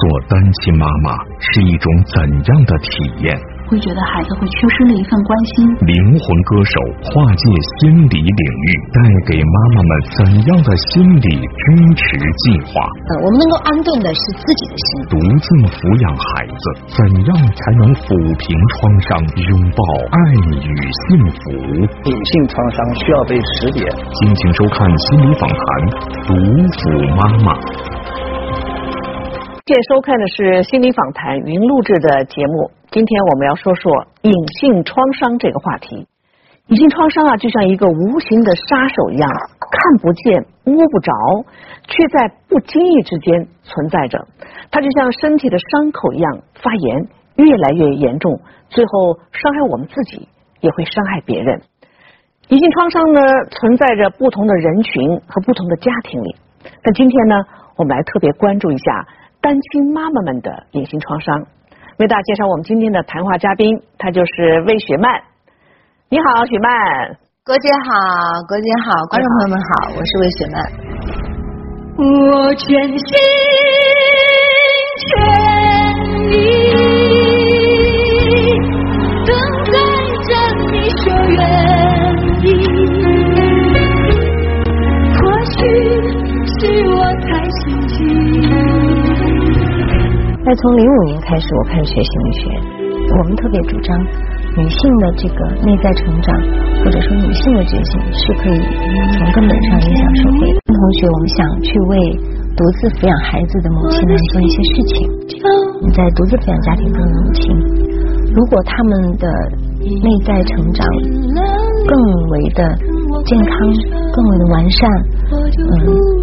做单亲妈妈是一种怎样的体验？会觉得孩子会缺失了一份关心。灵魂歌手跨界心理领域，带给妈妈们怎样的心理支持计划？呃，我们能够安顿的是自己的心。独自抚养孩子，怎样才能抚平创伤，拥抱爱与幸福？女性创伤需要被识别。敬请收看心理访谈，独抚妈妈。现在收看的是心理访谈云录制的节目。今天我们要说说隐性创伤这个话题。隐性创伤啊，就像一个无形的杀手一样，看不见、摸不着，却在不经意之间存在着。它就像身体的伤口一样发炎，越来越严重，最后伤害我们自己，也会伤害别人。隐性创伤呢，存在着不同的人群和不同的家庭里。但今天呢，我们来特别关注一下单亲妈妈们的隐形创伤。为大家介绍我们今天的谈话嘉宾，她就是魏雪曼。你好，雪曼。郭姐好，郭姐好，观众朋友们好，我是魏雪曼。我全心全意等待着你说愿从零五年开始，我开始学心理学。我们特别主张女性的这个内在成长，或者说女性的觉醒，是可以从根本上影响社会。同学，我们想去为独自抚养孩子的母亲们做一些事情。你在独自抚养家庭中的母亲，如果他们的内在成长更为的健康、更为的完善，嗯，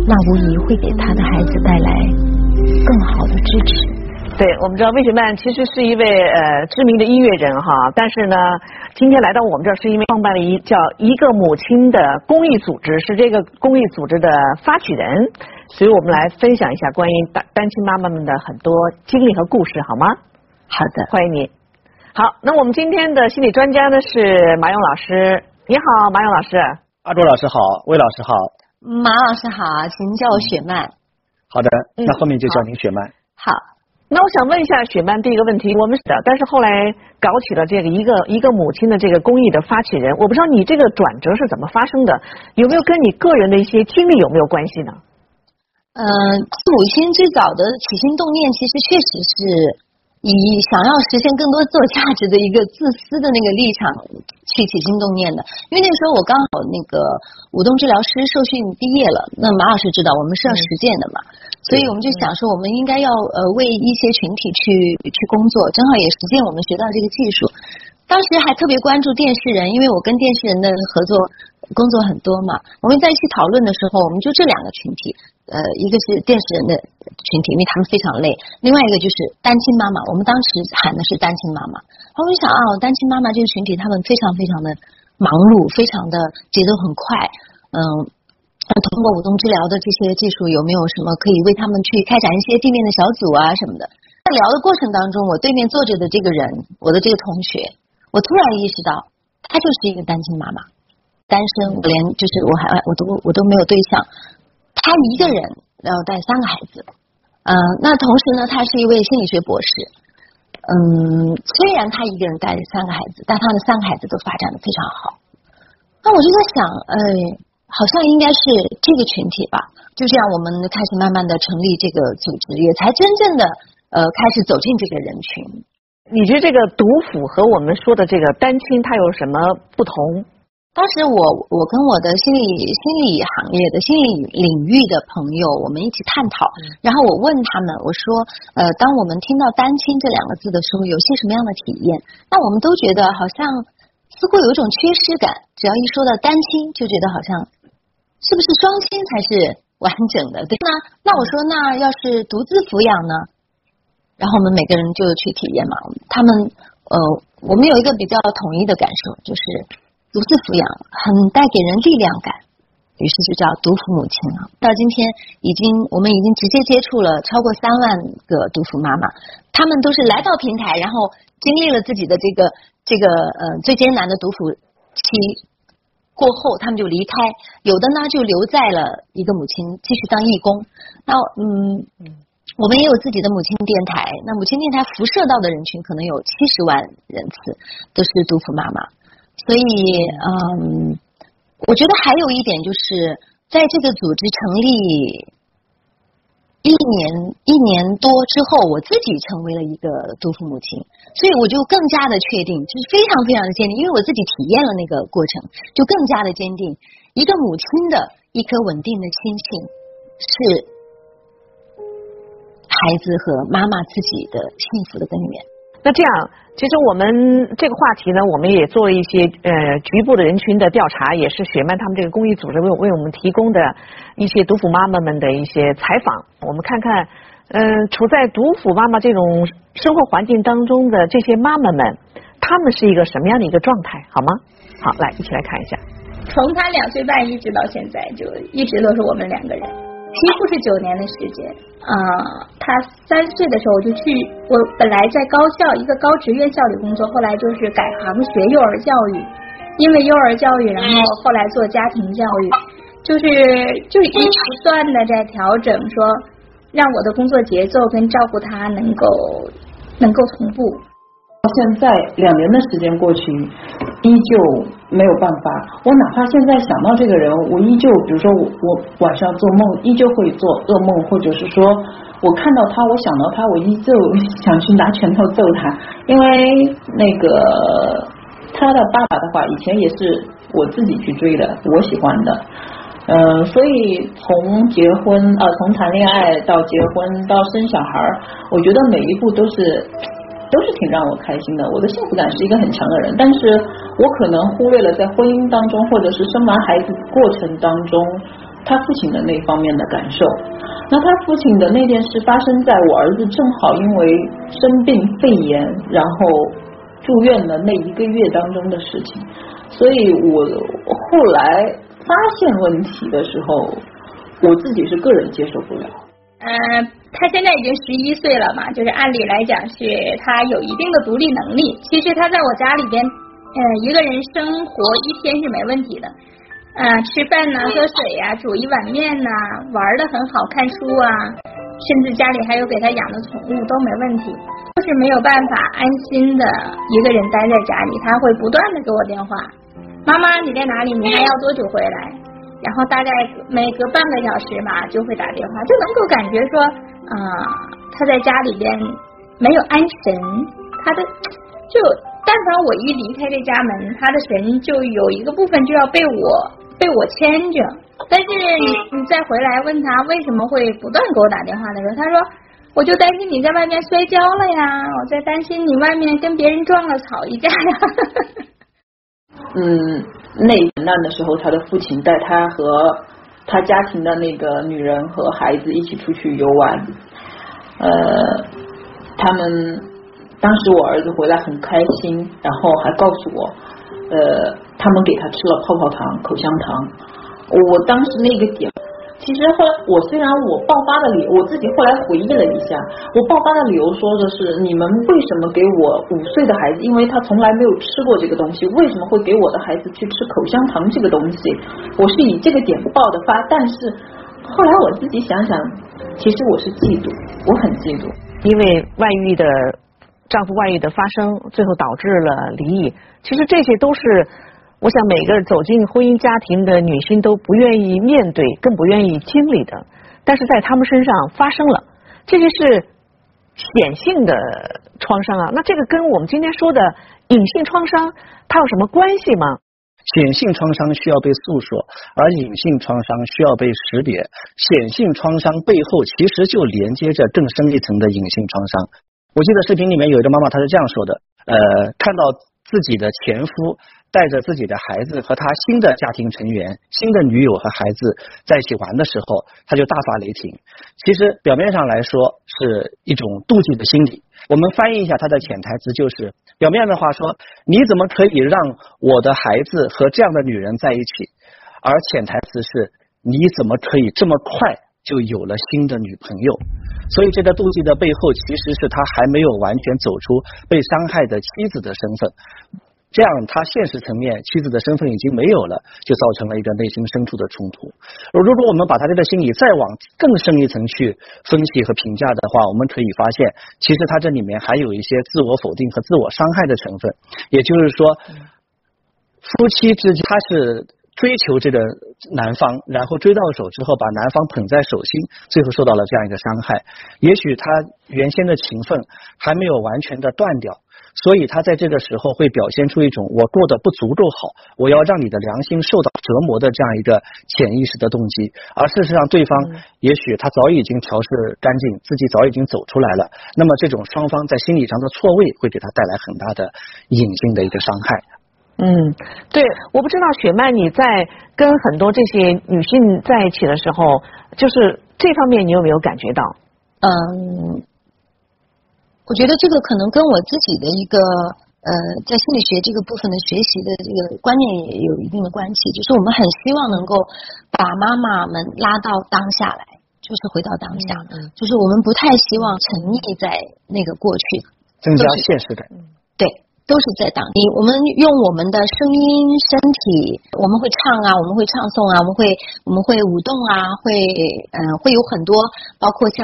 那无疑会给他的孩子带来更好的支持。对，我们知道魏雪曼其实是一位呃知名的音乐人哈，但是呢，今天来到我们这儿是因为创办了一叫一个母亲的公益组织，是这个公益组织的发起人，所以我们来分享一下关于单单亲妈妈们的很多经历和故事，好吗？好的，欢迎你。好，那我们今天的心理专家呢是马勇老师，你好，马勇老师。阿卓老师好，魏老师好。马老师好，请叫我雪曼。好的，那后面就叫您雪曼。好。那我想问一下雪曼第一个问题，我们是的，但是后来搞起了这个一个一个母亲的这个公益的发起人，我不知道你这个转折是怎么发生的，有没有跟你个人的一些经历有没有关系呢？嗯，母亲最早的起心动念，其实确实是。以想要实现更多自我价值的一个自私的那个立场去起心动念的，因为那个时候我刚好那个舞动治疗师受训毕业了，那马老师知道我们是要实践的嘛，所以我们就想说我们应该要呃为一些群体去去工作，正好也实践我们学到这个技术。当时还特别关注电视人，因为我跟电视人的合作。工作很多嘛，我们在一起讨论的时候，我们就这两个群体，呃，一个是电视人的群体，因为他们非常累；，另外一个就是单亲妈妈，我们当时喊的是单亲妈妈。我就想啊，单亲妈妈这个群体，他们非常非常的忙碌，非常的节奏很快，嗯，通过舞动治疗的这些技术，有没有什么可以为他们去开展一些地面的小组啊什么的？在聊的过程当中，我对面坐着的这个人，我的这个同学，我突然意识到，他就是一个单亲妈妈。单身，我连就是我还我都我都没有对象，他一个人要带三个孩子，嗯，那同时呢，他是一位心理学博士，嗯，虽然他一个人带三个孩子，但他的三个孩子都发展的非常好。那我就在想，哎，好像应该是这个群体吧。就这样，我们开始慢慢的成立这个组织，也才真正的呃开始走进这个人群。你觉得这个独辅和我们说的这个单亲，它有什么不同？当时我我跟我的心理心理行业的心理领域的朋友，我们一起探讨。然后我问他们，我说，呃，当我们听到单亲这两个字的时候，有些什么样的体验？那我们都觉得好像似乎有一种缺失感。只要一说到单亲，就觉得好像是不是双亲才是完整的？对那？那我说，那要是独自抚养呢？然后我们每个人就去体验嘛。他们呃，我们有一个比较统一的感受，就是。独自抚养很带给人力量感，于是就叫独抚母亲了。到今天已经，我们已经直接接触了超过三万个独抚妈妈，他们都是来到平台，然后经历了自己的这个这个呃最艰难的独抚期过后，他们就离开，有的呢就留在了一个母亲继续当义工。那嗯，我们也有自己的母亲电台，那母亲电台辐射到的人群可能有七十万人次，都是杜甫妈妈。所以，嗯，我觉得还有一点就是，在这个组织成立。一年一年多之后，我自己成为了一个独父母亲，所以我就更加的确定，就是非常非常的坚定，因为我自己体验了那个过程，就更加的坚定，一个母亲的一颗稳定的亲情是孩子和妈妈自己的幸福的根源。那这样。其实我们这个话题呢，我们也做了一些呃局部的人群的调查，也是雪曼他们这个公益组织为为我们提供的一些独辅妈妈们的一些采访。我们看看，嗯，处在独辅妈妈这种生活环境当中的这些妈妈们，她们是一个什么样的一个状态？好吗？好，来一起来看一下。从他两岁半一直到现在，就一直都是我们两个人。几乎是九年的时间啊！他三岁的时候我就去，我本来在高校一个高职院校里工作，后来就是改行学幼儿教育，因为幼儿教育，然后后来做家庭教育，就是就是一不断的在调整，说让我的工作节奏跟照顾他能够能够同步。到现在两年的时间过去，依旧没有办法。我哪怕现在想到这个人，我依旧，比如说我我晚上做梦，依旧会做噩梦，或者是说我看到他，我想到他，我依旧想去拿拳头揍他。因为那个他的爸爸的话，以前也是我自己去追的，我喜欢的。嗯，所以从结婚呃，从谈恋爱到结婚到生小孩，我觉得每一步都是。都是挺让我开心的，我的幸福感是一个很强的人，但是我可能忽略了在婚姻当中，或者是生完孩子过程当中，他父亲的那方面的感受。那他父亲的那件事发生在我儿子正好因为生病肺炎，然后住院的那一个月当中的事情，所以我后来发现问题的时候，我自己是个人接受不了。嗯。他现在已经十一岁了嘛，就是按理来讲是他有一定的独立能力。其实他在我家里边，嗯，一个人生活一天是没问题的，嗯，吃饭呐、喝水呀、煮一碗面呐、玩的很好、看书啊，甚至家里还有给他养的宠物都没问题，就是没有办法安心的一个人待在家里。他会不断的给我电话，妈妈你在哪里？你还要多久回来？然后大概每隔半个小时吧就会打电话，就能够感觉说。啊，他在家里边没有安神，他的就但凡我一离开这家门，他的神就有一个部分就要被我被我牵着。但是你你再回来问他为什么会不断给我打电话的时候，他说我就担心你在外面摔跤了呀，我在担心你外面跟别人撞了吵一架呀。嗯，那难的时候，他的父亲带他和。他家庭的那个女人和孩子一起出去游玩，呃，他们当时我儿子回来很开心，然后还告诉我，呃，他们给他吃了泡泡糖、口香糖，我当时那个点。其实后来我虽然我爆发的理，我自己后来回忆了一下，我爆发的理由说的是你们为什么给我五岁的孩子，因为他从来没有吃过这个东西，为什么会给我的孩子去吃口香糖这个东西？我是以这个点爆的发，但是后来我自己想想，其实我是嫉妒，我很嫉妒，因为外遇的丈夫外遇的发生，最后导致了离异，其实这些都是。我想每个走进婚姻家庭的女性都不愿意面对，更不愿意经历的，但是在他们身上发生了，这些是显性的创伤啊。那这个跟我们今天说的隐性创伤，它有什么关系吗？显性创伤需要被诉说，而隐性创伤需要被识别。显性创伤背后其实就连接着更深一层的隐性创伤。我记得视频里面有一个妈妈，她是这样说的：呃，看到自己的前夫。带着自己的孩子和他新的家庭成员、新的女友和孩子在一起玩的时候，他就大发雷霆。其实表面上来说是一种妒忌的心理。我们翻译一下他的潜台词，就是表面的话说，你怎么可以让我的孩子和这样的女人在一起？而潜台词是，你怎么可以这么快就有了新的女朋友？所以这个妒忌的背后，其实是他还没有完全走出被伤害的妻子的身份。这样他现实层面妻子的身份已经没有了，就造成了一个内心深处的冲突。如果我们把他这个心理再往更深一层去分析和评价的话，我们可以发现，其实他这里面还有一些自我否定和自我伤害的成分。也就是说，夫妻之间他是追求这个男方，然后追到手之后把男方捧在手心，最后受到了这样一个伤害。也许他原先的情分还没有完全的断掉。所以他在这个时候会表现出一种我过得不足够好，我要让你的良心受到折磨的这样一个潜意识的动机，而事实上对方也许他早已经调试干净，自己早已经走出来了。那么这种双方在心理上的错位会给他带来很大的隐性的一个伤害。嗯，对，我不知道雪曼你在跟很多这些女性在一起的时候，就是这方面你有没有感觉到？嗯。我觉得这个可能跟我自己的一个呃，在心理学这个部分的学习的这个观念也有一定的关系。就是我们很希望能够把妈妈们拉到当下来，就是回到当下。嗯。就是我们不太希望沉溺在那个过去，增加现实感。对，都是在当你我们用我们的声音、身体，我们会唱啊，我们会唱诵啊，我们会我们会舞动啊，会嗯，会有很多，包括像。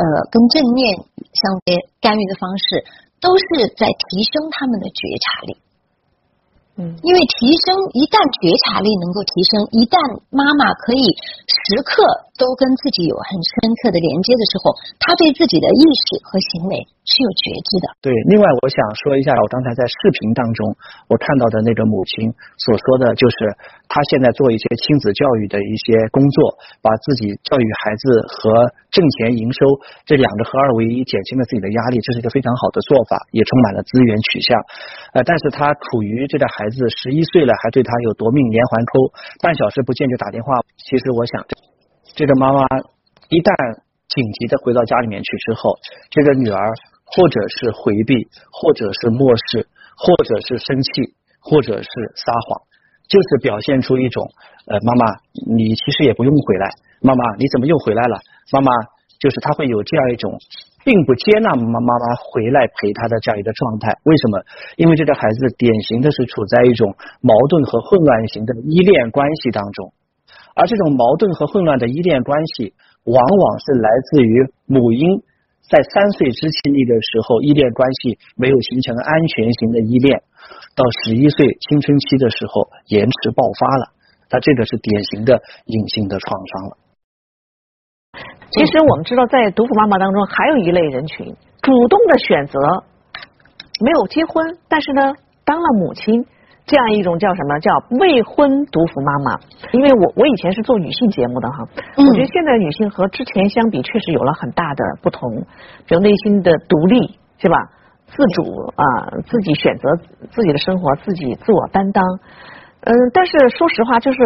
呃，跟正念相对干预的方式，都是在提升他们的觉察力。嗯，因为提升一旦觉察力能够提升，一旦妈妈可以时刻都跟自己有很深刻的连接的时候，他对自己的意识和行为是有觉知的。对，另外我想说一下，我刚才在视频当中我看到的那个母亲所说的就是，她现在做一些亲子教育的一些工作，把自己教育孩子和挣钱营收这两个合二为一，减轻了自己的压力，这是一个非常好的做法，也充满了资源取向。呃，但是她处于这个。孩子十一岁了，还对他有夺命连环扣，半小时不见就打电话。其实我想，这个妈妈一旦紧急的回到家里面去之后，这个女儿或者是回避，或者是漠视，或者是生气，或者是撒谎，就是表现出一种呃，妈妈你其实也不用回来，妈妈你怎么又回来了？妈妈就是他会有这样一种。并不接纳妈妈妈回来陪他的这样一个状态，为什么？因为这个孩子典型的是处在一种矛盾和混乱型的依恋关系当中，而这种矛盾和混乱的依恋关系，往往是来自于母婴在三岁之期的时候依恋关系没有形成安全型的依恋，到十一岁青春期的时候延迟爆发了，他这个是典型的隐性的创伤了。其实我们知道，在独妇妈妈当中，还有一类人群，主动的选择没有结婚，但是呢，当了母亲，这样一种叫什么叫未婚独妇妈妈？因为我我以前是做女性节目的哈，我觉得现在女性和之前相比，确实有了很大的不同，比如内心的独立是吧？自主啊，自己选择自己的生活，自己自我担当。嗯，但是说实话，就是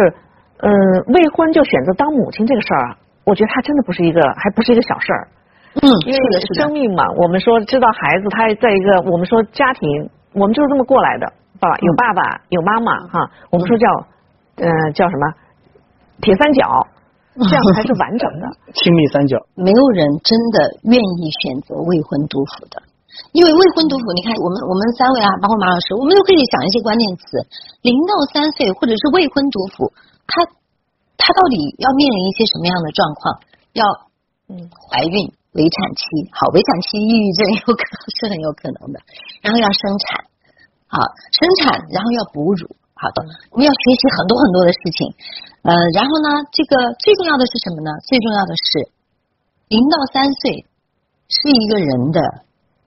嗯，未婚就选择当母亲这个事儿啊。我觉得它真的不是一个，还不是一个小事儿。嗯，因为生命嘛，我们说知道孩子，他在一个我们说家庭，我们就是这么过来的，爸爸有爸爸有妈妈哈，我们说叫嗯叫什么铁三角，这样才是完整的 亲密三角。没有人真的愿意选择未婚独妇的，因为未婚独妇，你看我们我们三位啊，包括马老师，我们都可以想一些关键词，零到三岁或者是未婚独妇，他。他到底要面临一些什么样的状况？要嗯怀孕、围产期，好，围产期抑郁症 有可能是很有可能的。然后要生产，好，生产，然后要哺乳，好的，我们要学习很多很多的事情。呃，然后呢，这个最重要的是什么呢？最重要的是零到三岁是一个人的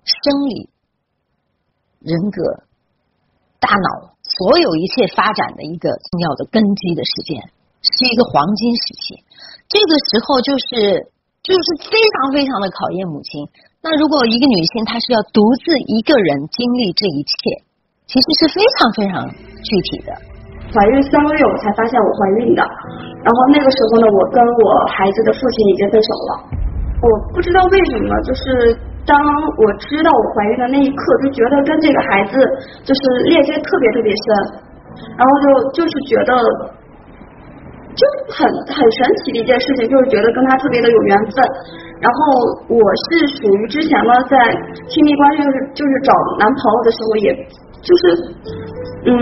生理、人格、大脑所有一切发展的一个重要的根基的时间。是一个黄金时期，这个时候就是就是非常非常的考验母亲。那如果一个女性她是要独自一个人经历这一切，其实是非常非常具体的。怀孕三个月我才发现我怀孕的，然后那个时候呢，我跟我孩子的父亲已经分手了。我不知道为什么，就是当我知道我怀孕的那一刻，就觉得跟这个孩子就是链接特别特别深，然后就就是觉得。就很很神奇的一件事情，就是觉得跟他特别的有缘分。然后我是属于之前呢，在亲密关系就是就是找男朋友的时候，也就是嗯，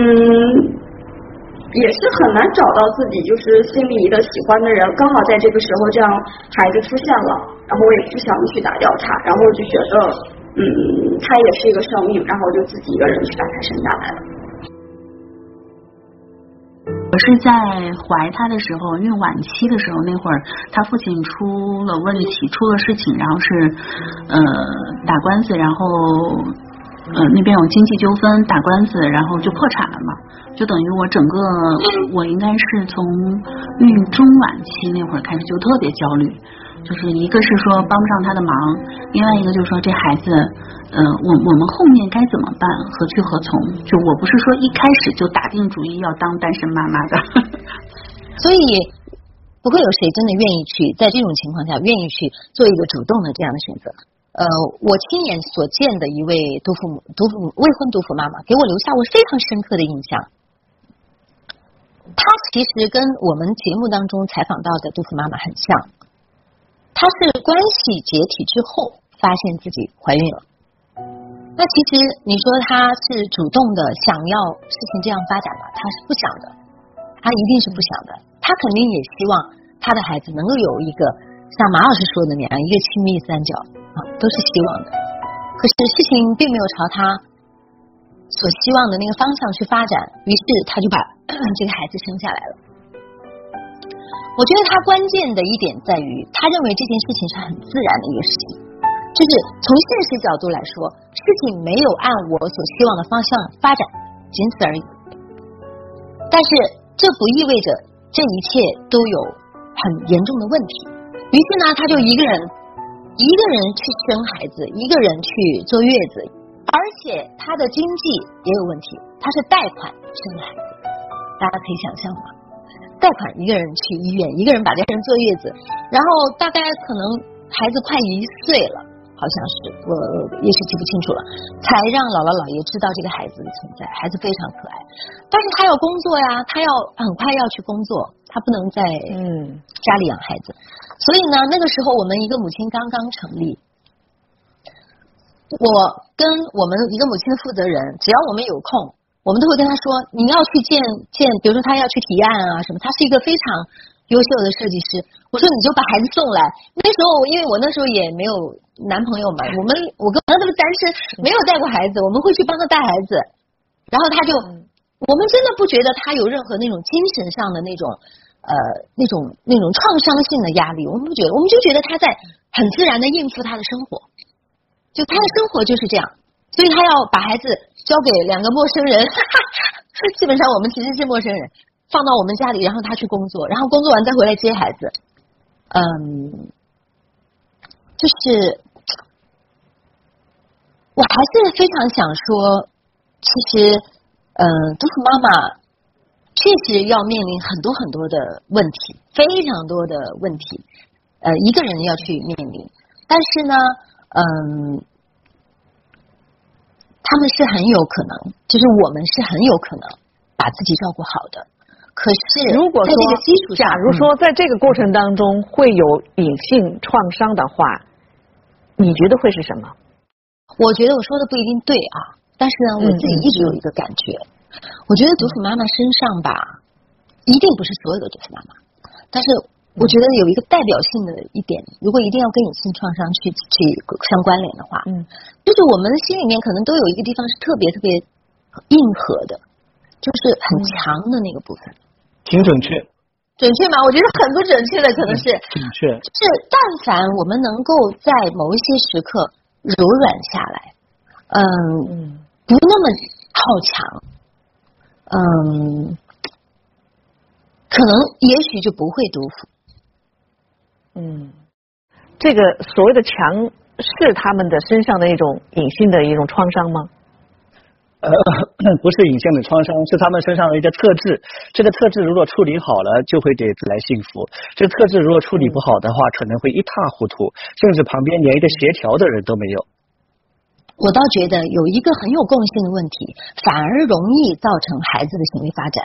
也是很难找到自己就是心仪的喜欢的人，刚好在这个时候这样孩子出现了，然后我也不想去打调查，然后就觉得嗯，他也是一个生命，然后我就自己一个人去把他生下来了。我是在怀他的时候，孕晚期的时候，那会儿他父亲出了问题，出了事情，然后是呃打官司，然后呃那边有经济纠纷，打官司，然后就破产了嘛，就等于我整个我应该是从孕中晚期那会儿开始就特别焦虑。就是一个是说帮不上他的忙，另外一个就是说这孩子，呃，我我们后面该怎么办，何去何从？就我不是说一开始就打定主意要当单身妈妈的，所以不会有谁真的愿意去在这种情况下愿意去做一个主动的这样的选择。呃，我亲眼所见的一位独父母、独父母未婚独父妈妈，给我留下过非常深刻的印象。她其实跟我们节目当中采访到的独父妈妈很像。她是关系解体之后发现自己怀孕了，那其实你说她是主动的想要事情这样发展吗？她是不想的，她一定是不想的。她肯定也希望她的孩子能够有一个像马老师说的那样一个亲密三角都是希望的。可是事情并没有朝他所希望的那个方向去发展，于是他就把 这个孩子生下来了。我觉得他关键的一点在于，他认为这件事情是很自然的一个事情，就是从现实角度来说，事情没有按我所希望的方向发展，仅此而已。但是这不意味着这一切都有很严重的问题。于是呢，他就一个人一个人去生孩子，一个人去坐月子，而且他的经济也有问题，他是贷款生的孩子，大家可以想象吗？贷款一个人去医院，一个人把这个人坐月子，然后大概可能孩子快一岁了，好像是我也是记不清楚了，才让姥姥姥爷知道这个孩子的存在。孩子非常可爱，但是他要工作呀，他要很快要去工作，他不能在嗯家里养孩子。所以呢，那个时候我们一个母亲刚刚成立，我跟我们一个母亲的负责人，只要我们有空。我们都会跟他说，你要去见见，比如说他要去提案啊什么，他是一个非常优秀的设计师。我说你就把孩子送来。那时候因为我那时候也没有男朋友嘛，我们我跟他都是单身，没有带过孩子，我们会去帮他带孩子。然后他就，我们真的不觉得他有任何那种精神上的那种呃那种那种创伤性的压力，我们不觉得，我们就觉得他在很自然的应付他的生活，就他的生活就是这样。所以他要把孩子交给两个陌生人，基本上我们其实是陌生人，放到我们家里，然后他去工作，然后工作完再回来接孩子。嗯，就是我还是非常想说，其实，嗯，都是妈妈确实要面临很多很多的问题，非常多的问题，呃，一个人要去面临，但是呢，嗯。他们是很有可能，就是我们是很有可能把自己照顾好的。可是，如果说在这个基础假如说在这个过程当中会有隐性创伤的话，你觉得会是什么？我觉得我说的不一定对啊，但是呢，我自己一直有一个感觉，我觉得独妇妈妈身上吧，一定不是所有的独妇妈妈，但是。我觉得有一个代表性的一点，如果一定要跟隐性创伤去去相关联的话，嗯，就是我们心里面可能都有一个地方是特别特别硬核的，就是很强的那个部分。挺准确。准确吗？我觉得很不准确的，可能是。准确。是，但凡我们能够在某一些时刻柔软下来，嗯，不那么好强，嗯，可能也许就不会毒妇。嗯，这个所谓的强是他们的身上的一种隐性的一种创伤吗？呃，不是隐性的创伤，是他们身上的一个特质。这个特质如果处理好了，就会给带来幸福；这个特质如果处理不好的话，可能会一塌糊涂，甚至旁边连一个协调的人都没有。我倒觉得有一个很有共性的问题，反而容易造成孩子的行为发展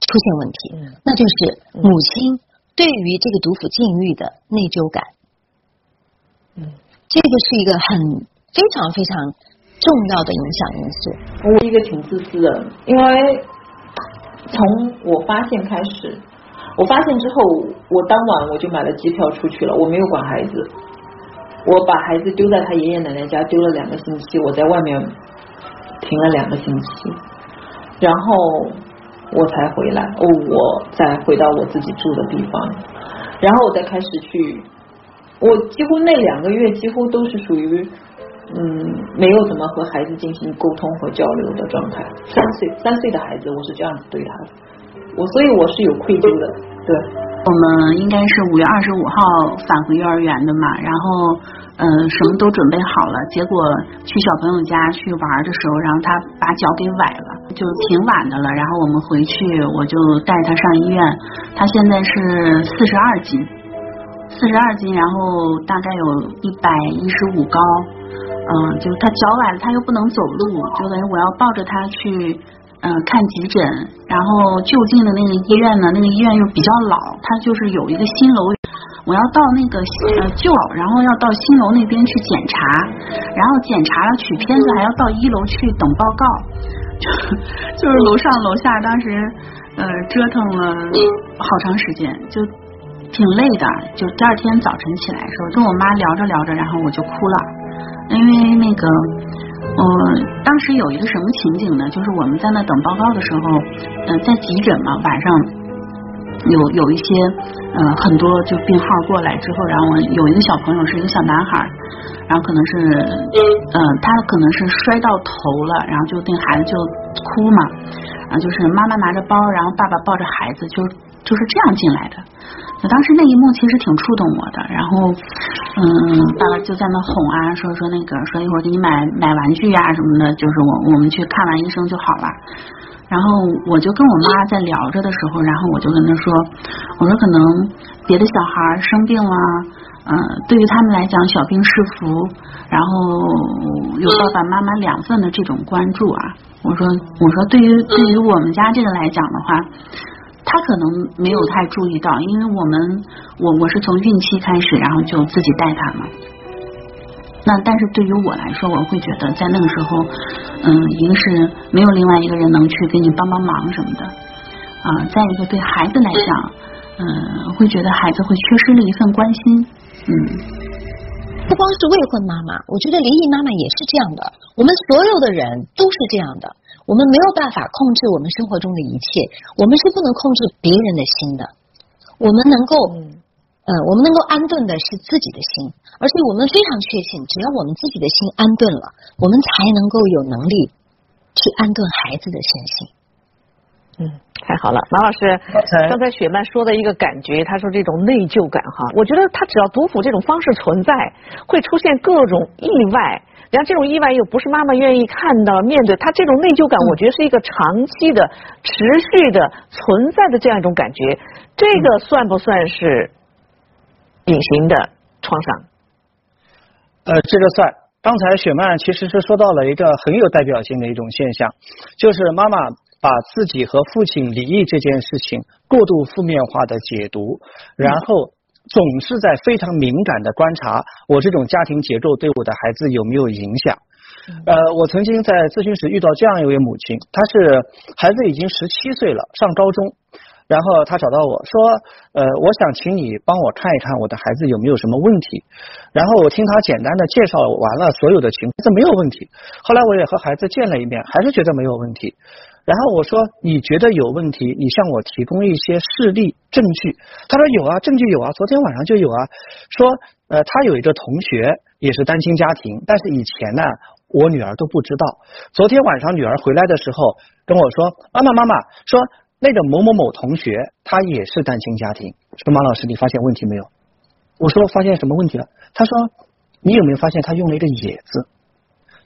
出现问题，那就是母亲。对于这个毒妇禁欲的内疚感，嗯，这个是一个很非常非常重要的影响因素。我是一个挺自私的，因为从我发现开始，我发现之后，我当晚我就买了机票出去了，我没有管孩子，我把孩子丢在他爷爷奶奶家丢了两个星期，我在外面停了两个星期，然后我才回来，哦，我再回到我自己住的地方，然后我再开始去，我几乎那两个月几乎都是属于。嗯，没有怎么和孩子进行沟通和交流的状态。三岁三岁的孩子，我是这样子对他的，我所以我是有愧疚的。对，我们应该是五月二十五号返回幼儿园的嘛，然后嗯什么都准备好了，结果去小朋友家去玩的时候，然后他把脚给崴了，就挺晚的了。然后我们回去，我就带他上医院，他现在是四十二斤，四十二斤，然后大概有一百一十五高。嗯，就他脚崴了，他又不能走路，就等于我要抱着他去嗯看急诊，然后就近的那个医院呢，那个医院又比较老，他就是有一个新楼，我要到那个呃旧，然后要到新楼那边去检查，然后检查了取片子，还要到一楼去等报告，就就是楼上楼下当时呃折腾了好长时间，就挺累的，就第二天早晨起来的时候，跟我妈聊着聊着，然后我就哭了。因为那个，我当时有一个什么情景呢？就是我们在那等报告的时候，呃，在急诊嘛，晚上有有一些呃很多就病号过来之后，然后我有一个小朋友是一个小男孩，然后可能是呃他可能是摔到头了，然后就那孩子就哭嘛，然后就是妈妈拿着包，然后爸爸抱着孩子，就就是这样进来的。我当时那一幕其实挺触动我的，然后嗯，爸爸就在那哄啊，说说那个，说一会儿给你买买玩具呀什么的，就是我我们去看完医生就好了。然后我就跟我妈在聊着的时候，然后我就跟她说，我说可能别的小孩生病了，嗯，对于他们来讲小病是福，然后有爸爸妈妈两份的这种关注啊，我说我说对于对于我们家这个来讲的话。他可能没有太注意到，因为我们我我是从孕期开始，然后就自己带他嘛。那但是对于我来说，我会觉得在那个时候，嗯，一个是没有另外一个人能去给你帮帮忙什么的啊，再一个对孩子来讲，嗯，会觉得孩子会缺失了一份关心，嗯。不光是未婚妈妈，我觉得离异妈妈也是这样的，我们所有的人都是这样的。我们没有办法控制我们生活中的一切，我们是不能控制别人的心的。我们能够，呃，我们能够安顿的是自己的心，而且我们非常确信，只要我们自己的心安顿了，我们才能够有能力去安顿孩子的身心。嗯，太好了，马老师，刚才雪曼说的一个感觉，他说这种内疚感哈，我觉得他只要毒妇这种方式存在，会出现各种意外。然后这种意外又不是妈妈愿意看到、面对，他这种内疚感，我觉得是一个长期的、持续的存在的这样一种感觉。这个算不算是隐形的创伤？呃，这个算。刚才雪曼其实是说到了一个很有代表性的一种现象，就是妈妈把自己和父亲离异这件事情过度负面化的解读，然后。总是在非常敏感的观察我这种家庭结构对我的孩子有没有影响。呃，我曾经在咨询室遇到这样一位母亲，她是孩子已经十七岁了，上高中，然后她找到我说，呃，我想请你帮我看一看我的孩子有没有什么问题。然后我听她简单的介绍完了所有的情况，这没有问题。后来我也和孩子见了一面，还是觉得没有问题。然后我说你觉得有问题，你向我提供一些事例证据。他说有啊，证据有啊，昨天晚上就有啊。说呃，他有一个同学也是单亲家庭，但是以前呢，我女儿都不知道。昨天晚上女儿回来的时候跟我说，妈妈妈妈说那个某某某同学他也是单亲家庭。说马老师你发现问题没有？我说发现什么问题了？他说你有没有发现他用了一个野字？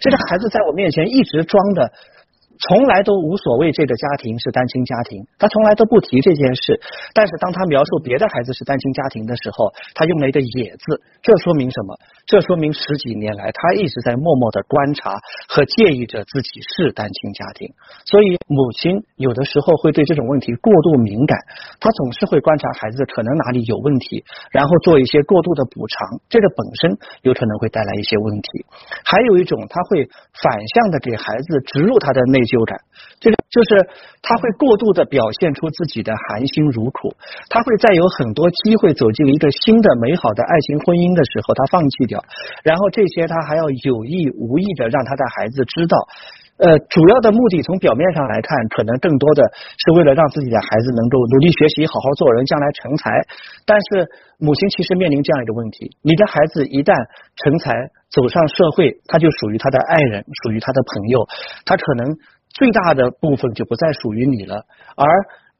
这个孩子在我面前一直装的。从来都无所谓这个家庭是单亲家庭，他从来都不提这件事。但是当他描述别的孩子是单亲家庭的时候，他用了一个“也”字，这说明什么？这说明十几年来他一直在默默的观察和介意着自己是单亲家庭。所以母亲有的时候会对这种问题过度敏感，她总是会观察孩子可能哪里有问题，然后做一些过度的补偿，这个本身有可能会带来一些问题。还有一种，他会反向的给孩子植入他的内疚感，这个就是他会过度的表现出自己的含辛茹苦，他会在有很多机会走进一个新的美好的爱情婚姻的时候，他放弃掉，然后这些他还要有意无意的让他的孩子知道。呃，主要的目的从表面上来看，可能更多的是为了让自己的孩子能够努力学习，好好做人，将来成才。但是母亲其实面临这样一个问题：你的孩子一旦成才，走上社会，他就属于他的爱人，属于他的朋友，他可能最大的部分就不再属于你了。而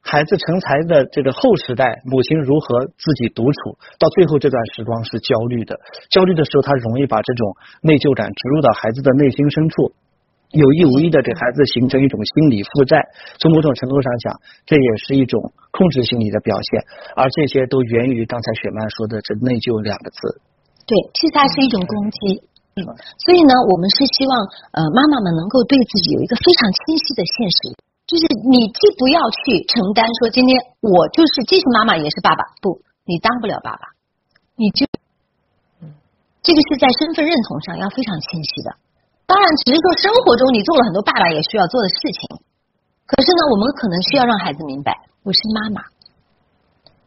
孩子成才的这个后时代，母亲如何自己独处，到最后这段时光是焦虑的。焦虑的时候，他容易把这种内疚感植入到孩子的内心深处。有意无意的给孩子形成一种心理负债，从某种程度上讲，这也是一种控制心理的表现，而这些都源于刚才雪曼说的这内疚两个字。对，其实它是一种攻击。嗯，所以呢，我们是希望呃妈妈们能够对自己有一个非常清晰的现实，就是你既不要去承担说今天我就是既是妈妈也是爸爸，不，你当不了爸爸，你就，这个是在身份认同上要非常清晰的。当然，只是说生活中你做了很多爸爸也需要做的事情。可是呢，我们可能需要让孩子明白，我是妈妈，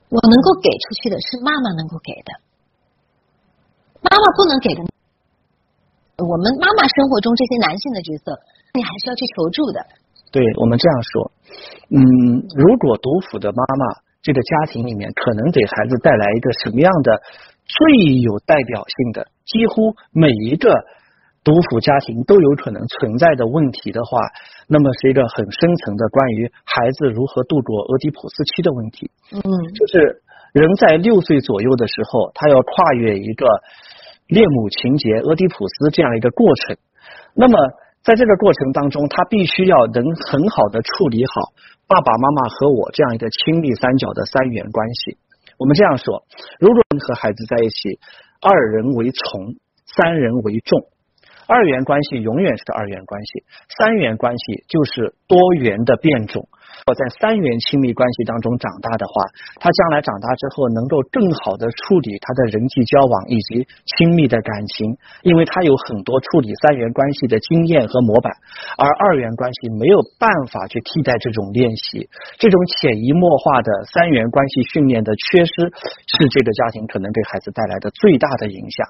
我能够给出去的是妈妈能够给的，妈妈不能给的，我们妈妈生活中这些男性的角色，你还是要去求助的。对我们这样说，嗯，如果独辅的妈妈这个家庭里面，可能给孩子带来一个什么样的最有代表性的，几乎每一个。独辅家庭都有可能存在的问题的话，那么是一个很深层的关于孩子如何度过俄狄浦斯期的问题。嗯，就是人在六岁左右的时候，他要跨越一个恋母情节俄狄浦斯这样一个过程。那么在这个过程当中，他必须要能很好的处理好爸爸妈妈和我这样一个亲密三角的三元关系。我们这样说：如果和孩子在一起，二人为从，三人为重。二元关系永远是二元关系，三元关系就是多元的变种。我在三元亲密关系当中长大的话，他将来长大之后能够更好的处理他的人际交往以及亲密的感情，因为他有很多处理三元关系的经验和模板，而二元关系没有办法去替代这种练习，这种潜移默化的三元关系训练的缺失，是这个家庭可能给孩子带来的最大的影响。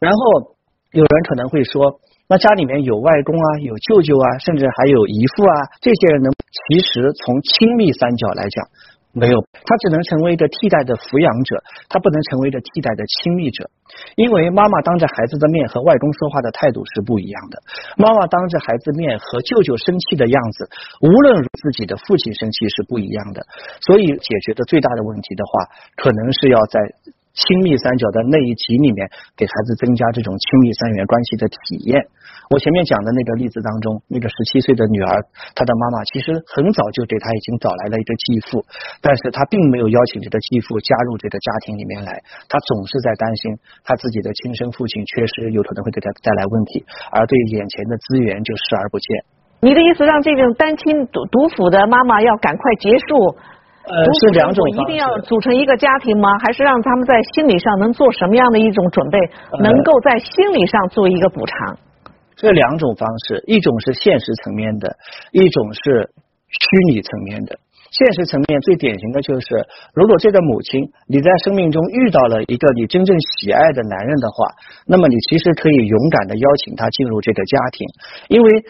然后。有人可能会说，那家里面有外公啊，有舅舅啊，甚至还有姨父啊，这些人呢，其实从亲密三角来讲，没有，他只能成为一个替代的抚养者，他不能成为一个替代的亲密者，因为妈妈当着孩子的面和外公说话的态度是不一样的，妈妈当着孩子面和舅舅生气的样子，无论自己的父亲生气是不一样的，所以解决的最大的问题的话，可能是要在。亲密三角的那一集里面，给孩子增加这种亲密三元关系的体验。我前面讲的那个例子当中，那个十七岁的女儿，她的妈妈其实很早就给她已经找来了一个继父，但是她并没有邀请这个继父加入这个家庭里面来。她总是在担心，她自己的亲生父亲缺失，有可能会给她带来问题，而对眼前的资源就视而不见。你的意思让这种单亲独独辅的妈妈要赶快结束？呃，是两种一定要组成一个家庭吗？还是让他们在心理上能做什么样的一种准备，能够在心理上做一个补偿？这两种方式，一种是现实层面的，一种是虚拟层面的。现实层面最典型的就是，如果这个母亲你在生命中遇到了一个你真正喜爱的男人的话，那么你其实可以勇敢的邀请他进入这个家庭，因为。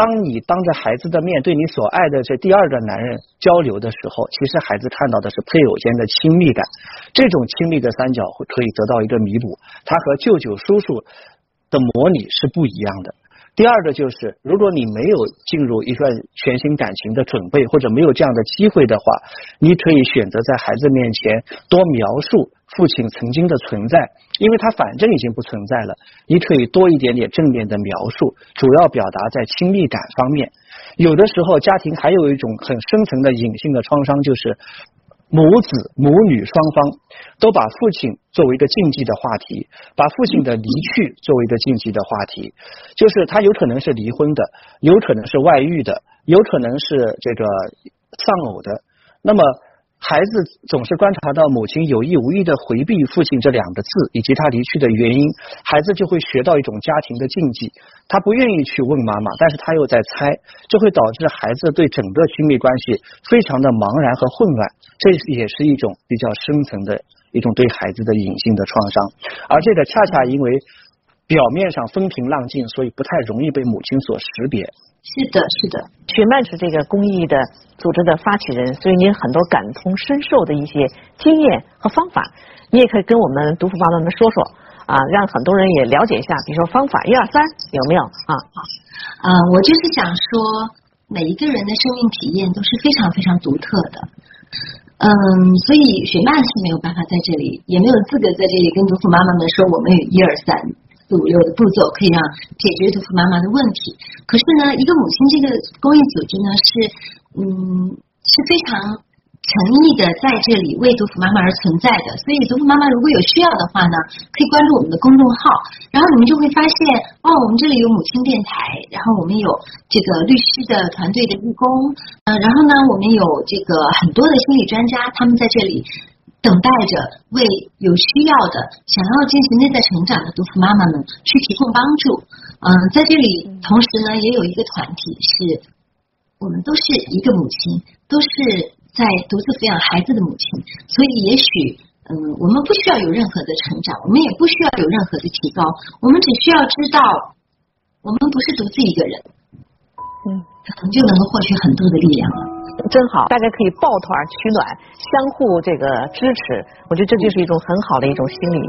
当你当着孩子的面对你所爱的这第二个男人交流的时候，其实孩子看到的是配偶间的亲密感，这种亲密的三角会可以得到一个弥补，他和舅舅叔叔的模拟是不一样的。第二个就是，如果你没有进入一段全新感情的准备，或者没有这样的机会的话，你可以选择在孩子面前多描述父亲曾经的存在，因为他反正已经不存在了。你可以多一点点正面的描述，主要表达在亲密感方面。有的时候，家庭还有一种很深层的隐性的创伤，就是。母子母女双方都把父亲作为一个禁忌的话题，把父亲的离去作为一个禁忌的话题，就是他有可能是离婚的，有可能是外遇的，有可能是这个丧偶的，那么。孩子总是观察到母亲有意无意的回避父亲这两个字以及他离去的原因，孩子就会学到一种家庭的禁忌。他不愿意去问妈妈，但是他又在猜，这会导致孩子对整个亲密关系非常的茫然和混乱。这也是一种比较深层的一种对孩子的隐性的创伤，而这个恰恰因为表面上风平浪静，所以不太容易被母亲所识别。是的，是的，雪曼是这个公益的组织的发起人，所以你有很多感同身受的一些经验和方法，你也可以跟我们读妇妈妈们说说啊，让很多人也了解一下，比如说方法一二三有没有啊？啊，我就是想说，每一个人的生命体验都是非常非常独特的，嗯，所以雪曼是没有办法在这里，也没有资格在这里跟独妇妈妈们说我们有一二三。四五六的步骤可以让解决独妇妈妈的问题。可是呢，一个母亲这个公益组织呢，是嗯是非常诚意的在这里为独妇妈妈而存在的。所以独妇妈妈如果有需要的话呢，可以关注我们的公众号，然后你们就会发现哦，我们这里有母亲电台，然后我们有这个律师的团队的义工，嗯，然后呢，我们有这个很多的心理专家，他们在这里。等待着为有需要的、想要进行内在成长的独妇妈妈们去提供帮助。嗯，在这里，同时呢，也有一个团体，是我们都是一个母亲，都是在独自抚养孩子的母亲，所以也许，嗯，我们不需要有任何的成长，我们也不需要有任何的提高，我们只需要知道，我们不是独自一个人，嗯，可能就能够获取很多的力量了。真好，大家可以抱团取暖，相互这个支持。我觉得这就是一种很好的一种心理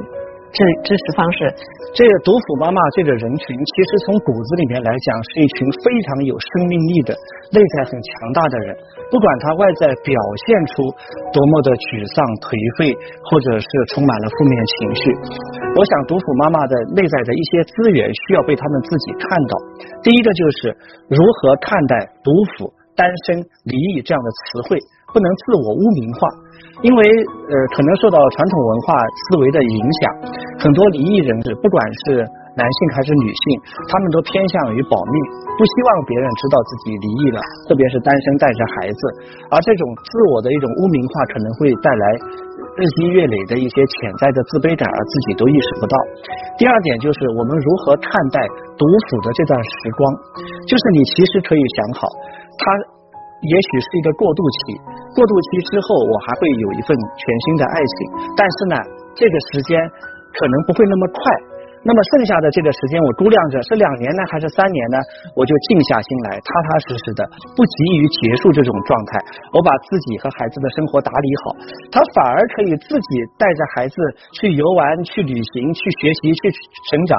支支持方式。这个毒妇妈妈这个人群，其实从骨子里面来讲，是一群非常有生命力的、内在很强大的人。不管他外在表现出多么的沮丧、颓废，或者是充满了负面情绪，我想毒妇妈妈的内在的一些资源需要被他们自己看到。第一个就是如何看待毒妇。单身、离异这样的词汇不能自我污名化，因为呃，可能受到传统文化思维的影响，很多离异人士，不管是男性还是女性，他们都偏向于保密，不希望别人知道自己离异了，特别是单身带着孩子，而这种自我的一种污名化，可能会带来日积月累的一些潜在的自卑感，而自己都意识不到。第二点就是我们如何看待独处的这段时光，就是你其实可以想好。它也许是一个过渡期，过渡期之后，我还会有一份全新的爱情，但是呢，这个时间可能不会那么快。那么剩下的这个时间，我估量着是两年呢，还是三年呢？我就静下心来，踏踏实实的，不急于结束这种状态。我把自己和孩子的生活打理好，他反而可以自己带着孩子去游玩、去旅行、去学习、去成长，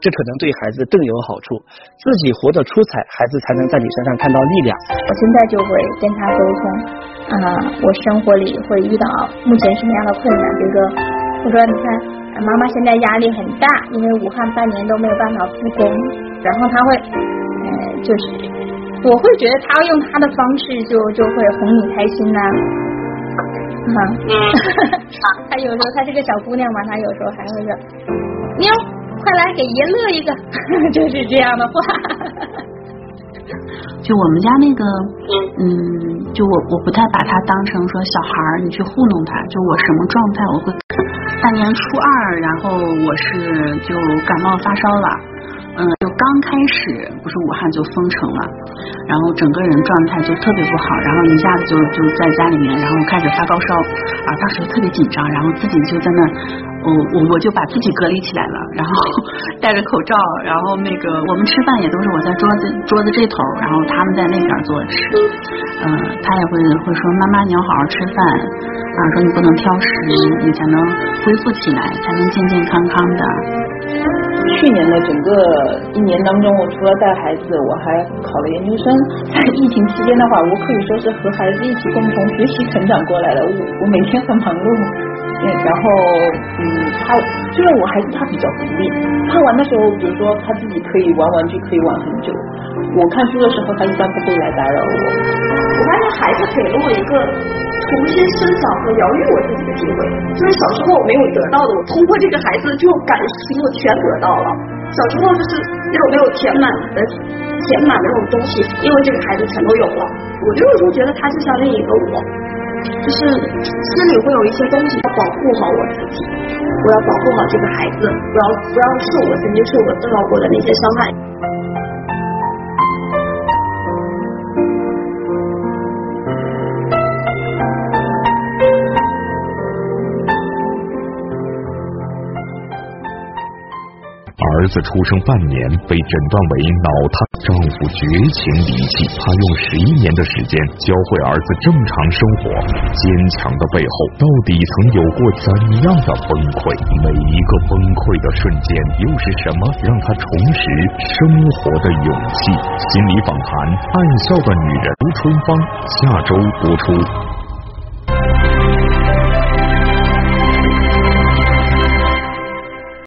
这可能对孩子更有好处。自己活得出彩，孩子才能在你身上看到力量。我现在就会跟他沟通啊，我生活里会遇到目前什么样的困难，比如说，我说你看。妈妈现在压力很大，因为武汉半年都没有办法复工，然后他会，呃，就是，我会觉得他用他的方式就就会哄你开心呐，啊，他有时候他是个小姑娘嘛，他有时候还会说，妞，快来给爷乐一个，就是这样的话。就我们家那个，嗯，就我我不太把他当成说小孩儿，你去糊弄他，就我什么状态我会。大年初二，然后我是就感冒发烧了，刚开始不是武汉就封城了，然后整个人状态就特别不好，然后一下子就就在家里面，然后开始发高烧，啊，当时特别紧张，然后自己就在那，我我我就把自己隔离起来了，然后戴着口罩，然后那个我们吃饭也都是我在桌子桌子这头，然后他们在那边坐着吃，嗯，他也会会说妈妈你要好好吃饭。啊，说你不能挑食，你才能恢复起来，才能健健康康的。去年的整个一年当中，我除了带孩子，我还考了研究生。在疫情期间的话，我可以说是和孩子一起共同学习成长过来的。我我每天很忙碌，嗯，然后嗯，他虽然我孩子他比较独立，他玩的时候，比如说他自己可以玩玩具，可以玩很久。我看书的时候，他一般不会来打扰我。我发现孩子给了我一个重新生长和疗愈我自己的机会，就是小时候我没有得到的，我通过这个孩子这种感情，我全得到了。小时候就是那种没有填满的、填满的那种东西，因为这个孩子全都有了。我就有时候觉得他就像另一个我，就是心里会有一些东西要保护好我自己，我要保护好这个孩子，不要不要受我曾经受过、受到过的那些伤害。儿子出生半年被诊断为脑瘫，丈夫绝情离弃，她用十一年的时间教会儿子正常生活。坚强的背后，到底曾有过怎样的崩溃？每一个崩溃的瞬间，又是什么让她重拾生活的勇气？心理访谈：爱笑的女人，吴春芳，下周播出。